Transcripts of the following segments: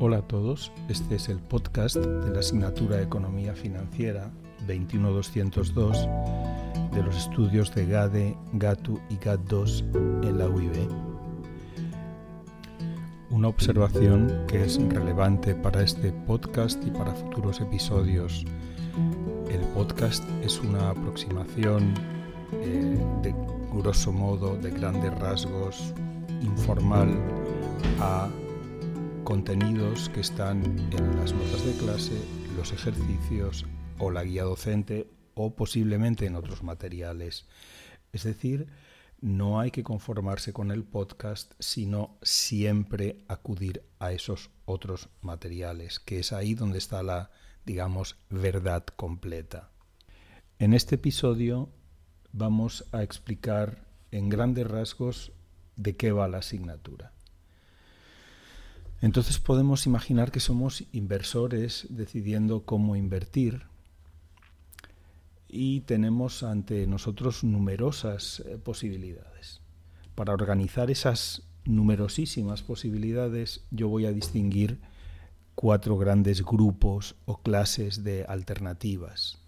Hola a todos, este es el podcast de la asignatura Economía Financiera 21202 de los estudios de GADE, GATU y GAT2 en la UIB. Una observación que es relevante para este podcast y para futuros episodios. El podcast es una aproximación eh, de grosso modo, de grandes rasgos, informal a contenidos que están en las notas de clase, los ejercicios o la guía docente o posiblemente en otros materiales. Es decir, no hay que conformarse con el podcast, sino siempre acudir a esos otros materiales, que es ahí donde está la, digamos, verdad completa. En este episodio vamos a explicar en grandes rasgos de qué va la asignatura. Entonces podemos imaginar que somos inversores decidiendo cómo invertir y tenemos ante nosotros numerosas eh, posibilidades. Para organizar esas numerosísimas posibilidades yo voy a distinguir cuatro grandes grupos o clases de alternativas.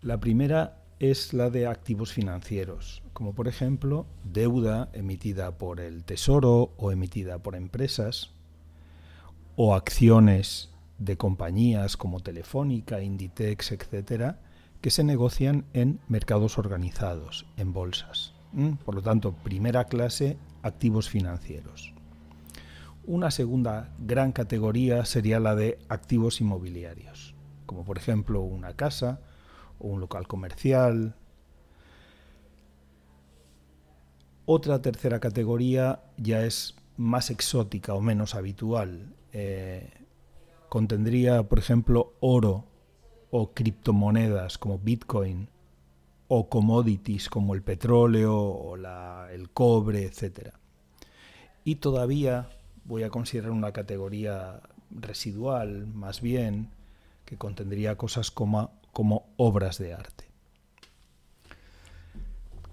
La primera es la de activos financieros, como por ejemplo deuda emitida por el Tesoro o emitida por empresas, o acciones de compañías como Telefónica, Inditex, etcétera, que se negocian en mercados organizados, en bolsas. Por lo tanto, primera clase, activos financieros. Una segunda gran categoría sería la de activos inmobiliarios, como por ejemplo una casa, o un local comercial. Otra tercera categoría ya es más exótica o menos habitual. Eh, contendría, por ejemplo, oro o criptomonedas como Bitcoin o commodities como el petróleo o el cobre, etc. Y todavía voy a considerar una categoría residual, más bien, que contendría cosas como como obras de arte.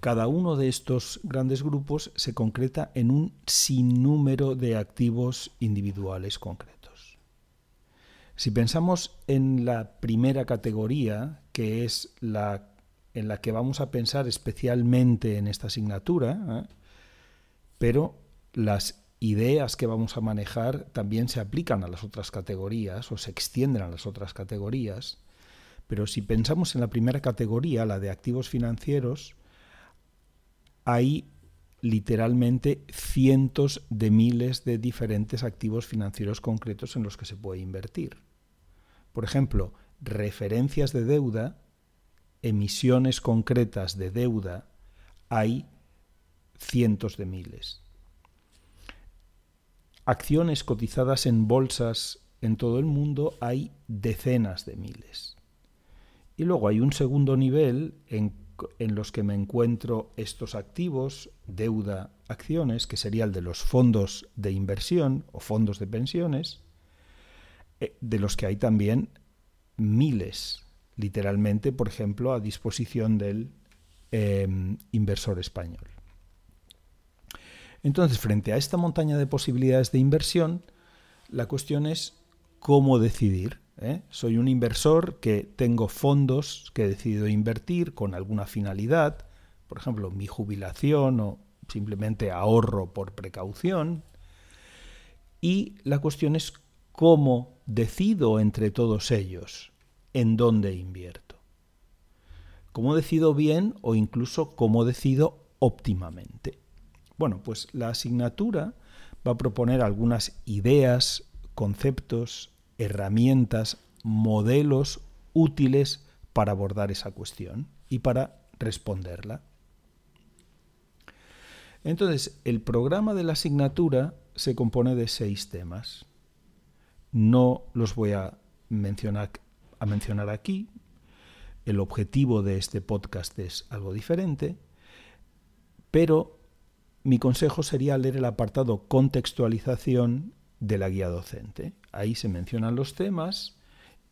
Cada uno de estos grandes grupos se concreta en un sinnúmero de activos individuales concretos. Si pensamos en la primera categoría, que es la en la que vamos a pensar especialmente en esta asignatura, ¿eh? pero las ideas que vamos a manejar también se aplican a las otras categorías o se extienden a las otras categorías, pero si pensamos en la primera categoría, la de activos financieros, hay literalmente cientos de miles de diferentes activos financieros concretos en los que se puede invertir. Por ejemplo, referencias de deuda, emisiones concretas de deuda, hay cientos de miles. Acciones cotizadas en bolsas en todo el mundo hay decenas de miles. Y luego hay un segundo nivel en, los que me encuentro estos activos, deuda, acciones, que sería el de los fondos de inversión o fondos de pensiones, eh, de los que hay también miles, literalmente, por ejemplo, a disposición del em, inversor español. Entonces, frente a esta montaña de posibilidades de inversión, la cuestión es cómo decidir ¿eh? Soy un inversor que tengo fondos que he decidido invertir con alguna finalidad, por ejemplo, mi jubilación o simplemente ahorro por precaución. Y la cuestión es cómo decido entre todos ellos en dónde invierto. Cómo decido bien o incluso cómo decido óptimamente. Bueno, pues la asignatura va a proponer algunas ideas, conceptos, herramientas, modelos útiles para abordar esa cuestión y para responderla. Entonces, el programa de la asignatura se compone de seis temas. No los voy a mencionar, a mencionar aquí. El objetivo de este podcast es algo diferente, pero mi consejo sería leer el apartado contextualización de la guía docente. Ahí se mencionan los temas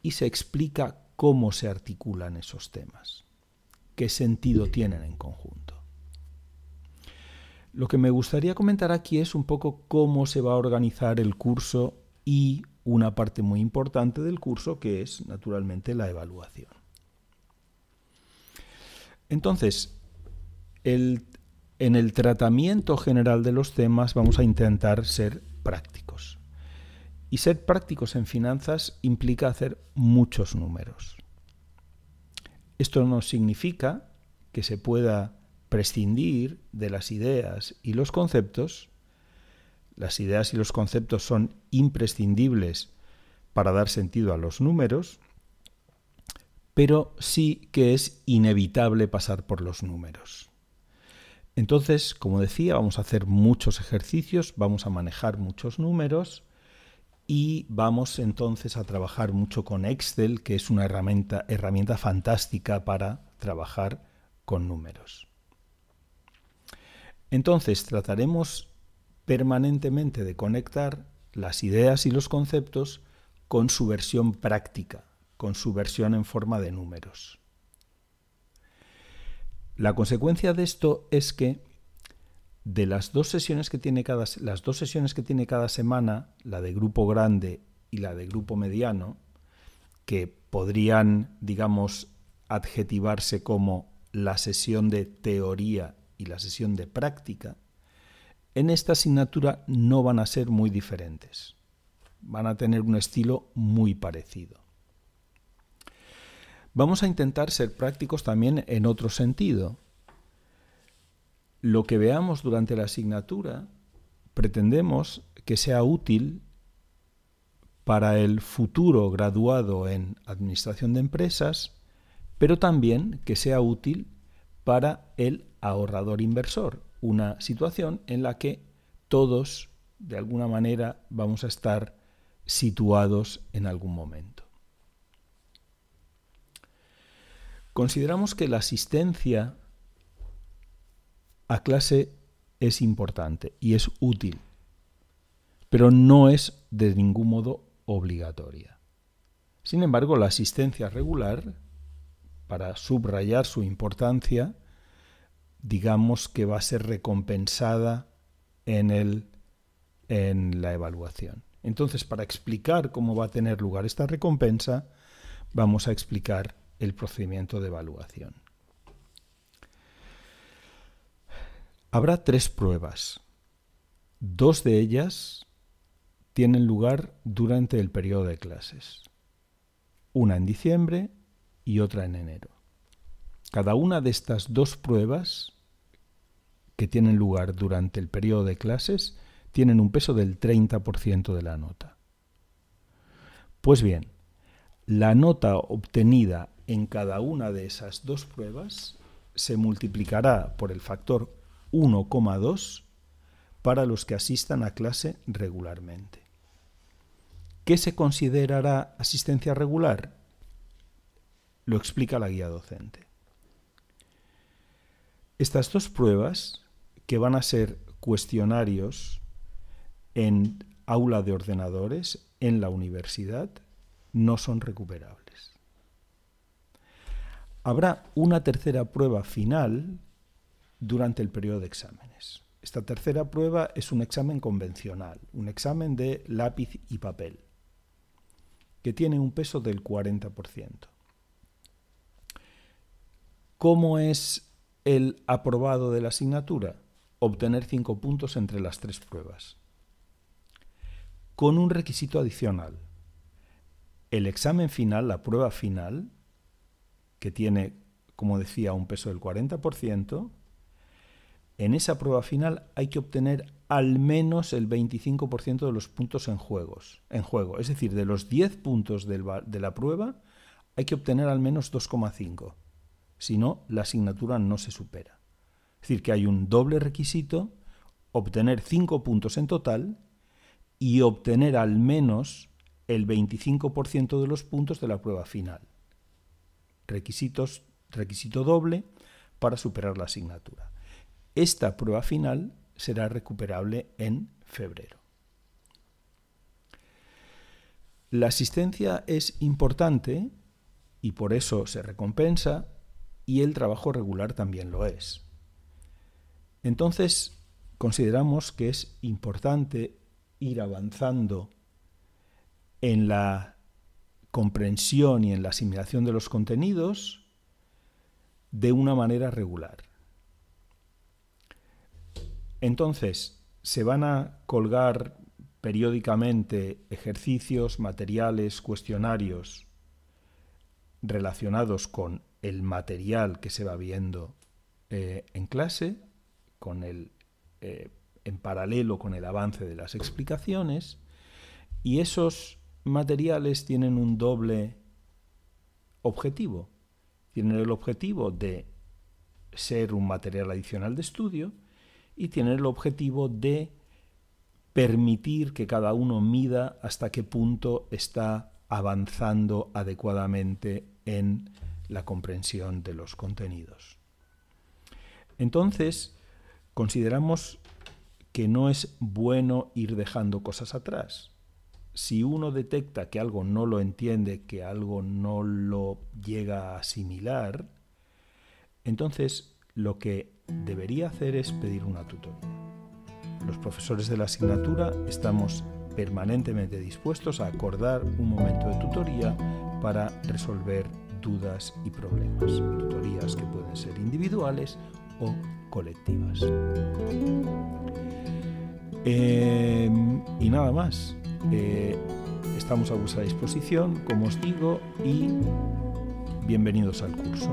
y se explica cómo se articulan esos temas, qué sentido tienen en conjunto. Lo que me gustaría comentar aquí es un poco cómo se va a organizar el curso y una parte muy importante del curso que es naturalmente la evaluación. Entonces, en el tratamiento general de los temas vamos a intentar ser prácticos. Y ser prácticos en finanzas implica hacer muchos números. Esto no significa que se pueda prescindir de las ideas y los conceptos. Las ideas y los conceptos son imprescindibles para dar sentido a los números, pero sí que es inevitable pasar por los números. Entonces, como decía, vamos a hacer muchos ejercicios, vamos a manejar muchos números y vamos entonces a trabajar mucho con Excel, que es una herramienta, herramienta fantástica para trabajar con números. Entonces trataremos permanentemente de conectar las ideas y los conceptos con su versión práctica, con su versión en forma de números. La consecuencia de esto es que de las dos sesiones que tiene cada, las dos sesiones que tiene cada semana, la de grupo grande y la de grupo mediano, que podrían, digamos, adjetivarse como la sesión de teoría y la sesión de práctica, en esta asignatura no van a ser muy diferentes. Van a tener un estilo muy parecido. Vamos a intentar ser prácticos también en otro sentido. Lo que veamos durante la asignatura pretendemos que sea útil para el futuro graduado en Administración de Empresas, pero también que sea útil para el ahorrador inversor, una situación en la que todos, de alguna manera, vamos a estar situados en algún momento. Consideramos que la asistencia a clase es importante y es útil, pero no es de ningún modo obligatoria. Sin embargo, la asistencia regular, para subrayar su importancia, digamos que va a ser recompensada en, el, en la evaluación. Entonces, para explicar cómo va a tener lugar esta recompensa, vamos a explicar el procedimiento de evaluación. Habrá tres pruebas. Dos de ellas tienen lugar durante el periodo de clases. Una en diciembre y otra en enero. Cada una de estas dos pruebas que tienen lugar durante el periodo de clases tienen un peso del 30% de la nota. Pues bien, la nota obtenida en cada una de esas dos pruebas se multiplicará por el factor 1,2 para los que asistan a clase regularmente. ¿Qué se considerará asistencia regular? Lo explica la guía docente. Estas dos pruebas, que van a ser cuestionarios en aula de ordenadores en la universidad, no son recuperables. Habrá una tercera prueba final durante el periodo de exámenes. Esta tercera prueba es un examen convencional, un examen de lápiz y papel, que tiene un peso del 40%. ¿Cómo es el aprobado de la asignatura? Obtener cinco puntos entre las tres pruebas. Con un requisito adicional. El examen final, la prueba final, que tiene, como decía, un peso del 40%, en esa prueba final hay que obtener al menos el 25% de los puntos en, juegos, en juego. Es decir, de los 10 puntos de la prueba hay que obtener al menos 2,5. Si no, la asignatura no se supera. Es decir, que hay un doble requisito, obtener 5 puntos en total y obtener al menos el 25% de los puntos de la prueba final requisitos, requisito doble para superar la asignatura. Esta prueba final será recuperable en febrero. La asistencia es importante y por eso se recompensa y el trabajo regular también lo es. Entonces, consideramos que es importante ir avanzando en la comprensión y en la asimilación de los contenidos de una manera regular. Entonces, se van a colgar periódicamente ejercicios, materiales, cuestionarios relacionados con el material que se va viendo eh, en clase, con el, eh, en paralelo con el avance de las explicaciones, y esos materiales tienen un doble objetivo. Tienen el objetivo de ser un material adicional de estudio y tienen el objetivo de permitir que cada uno mida hasta qué punto está avanzando adecuadamente en la comprensión de los contenidos. Entonces, consideramos que no es bueno ir dejando cosas atrás. Si uno detecta que algo no lo entiende, que algo no lo llega a asimilar, entonces lo que debería hacer es pedir una tutoría. Los profesores de la asignatura estamos permanentemente dispuestos a acordar un momento de tutoría para resolver dudas y problemas. Tutorías que pueden ser individuales o colectivas. Em, y nada más. Eh, estamos a vuestra disposición, como os digo, y bienvenidos al curso.